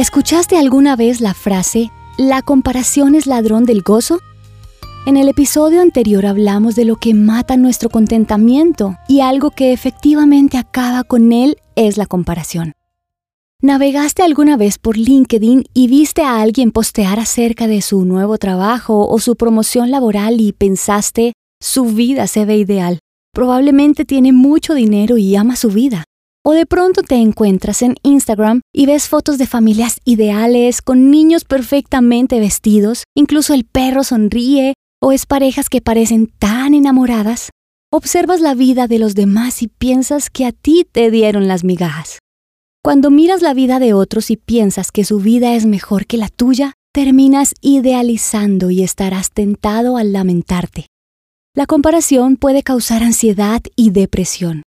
¿Escuchaste alguna vez la frase, la comparación es ladrón del gozo? En el episodio anterior hablamos de lo que mata nuestro contentamiento y algo que efectivamente acaba con él es la comparación. ¿Navegaste alguna vez por LinkedIn y viste a alguien postear acerca de su nuevo trabajo o su promoción laboral y pensaste, su vida se ve ideal? Probablemente tiene mucho dinero y ama su vida. O de pronto te encuentras en Instagram y ves fotos de familias ideales, con niños perfectamente vestidos, incluso el perro sonríe, o es parejas que parecen tan enamoradas. Observas la vida de los demás y piensas que a ti te dieron las migajas. Cuando miras la vida de otros y piensas que su vida es mejor que la tuya, terminas idealizando y estarás tentado al lamentarte. La comparación puede causar ansiedad y depresión.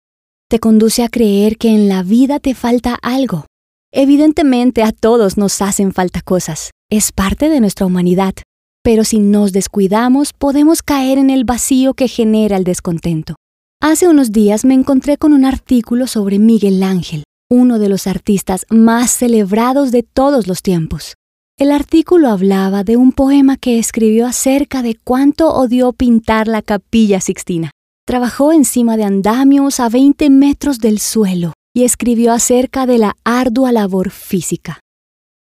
Te conduce a creer que en la vida te falta algo. Evidentemente a todos nos hacen falta cosas. Es parte de nuestra humanidad. Pero si nos descuidamos, podemos caer en el vacío que genera el descontento. Hace unos días me encontré con un artículo sobre Miguel Ángel, uno de los artistas más celebrados de todos los tiempos. El artículo hablaba de un poema que escribió acerca de cuánto odió pintar la capilla sixtina. Trabajó encima de andamios a 20 metros del suelo y escribió acerca de la ardua labor física.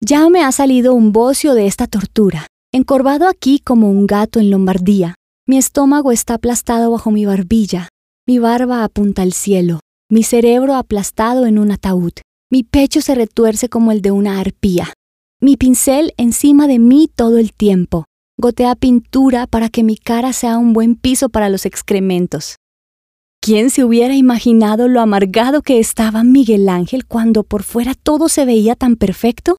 Ya me ha salido un bocio de esta tortura, encorvado aquí como un gato en Lombardía. Mi estómago está aplastado bajo mi barbilla, mi barba apunta al cielo, mi cerebro aplastado en un ataúd. Mi pecho se retuerce como el de una arpía. Mi pincel encima de mí todo el tiempo. Pintura para que mi cara sea un buen piso para los excrementos. ¿Quién se hubiera imaginado lo amargado que estaba Miguel Ángel cuando por fuera todo se veía tan perfecto?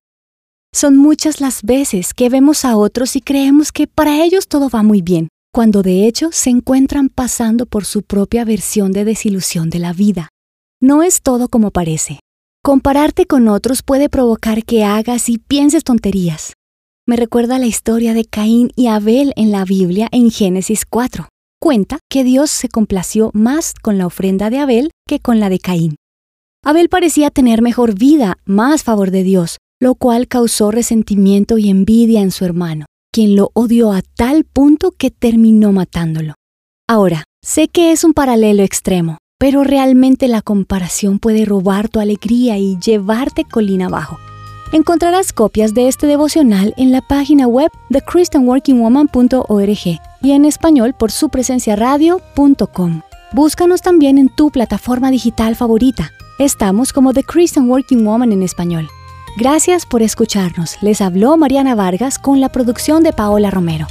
Son muchas las veces que vemos a otros y creemos que para ellos todo va muy bien, cuando de hecho se encuentran pasando por su propia versión de desilusión de la vida. No es todo como parece. Compararte con otros puede provocar que hagas y pienses tonterías. Me recuerda la historia de Caín y Abel en la Biblia en Génesis 4. Cuenta que Dios se complació más con la ofrenda de Abel que con la de Caín. Abel parecía tener mejor vida, más favor de Dios, lo cual causó resentimiento y envidia en su hermano, quien lo odió a tal punto que terminó matándolo. Ahora, sé que es un paralelo extremo, pero realmente la comparación puede robar tu alegría y llevarte colina abajo. Encontrarás copias de este devocional en la página web de christianworkingwoman.org y en español por su presencia radio.com. Búscanos también en tu plataforma digital favorita. Estamos como The Christian Working Woman en español. Gracias por escucharnos. Les habló Mariana Vargas con la producción de Paola Romero.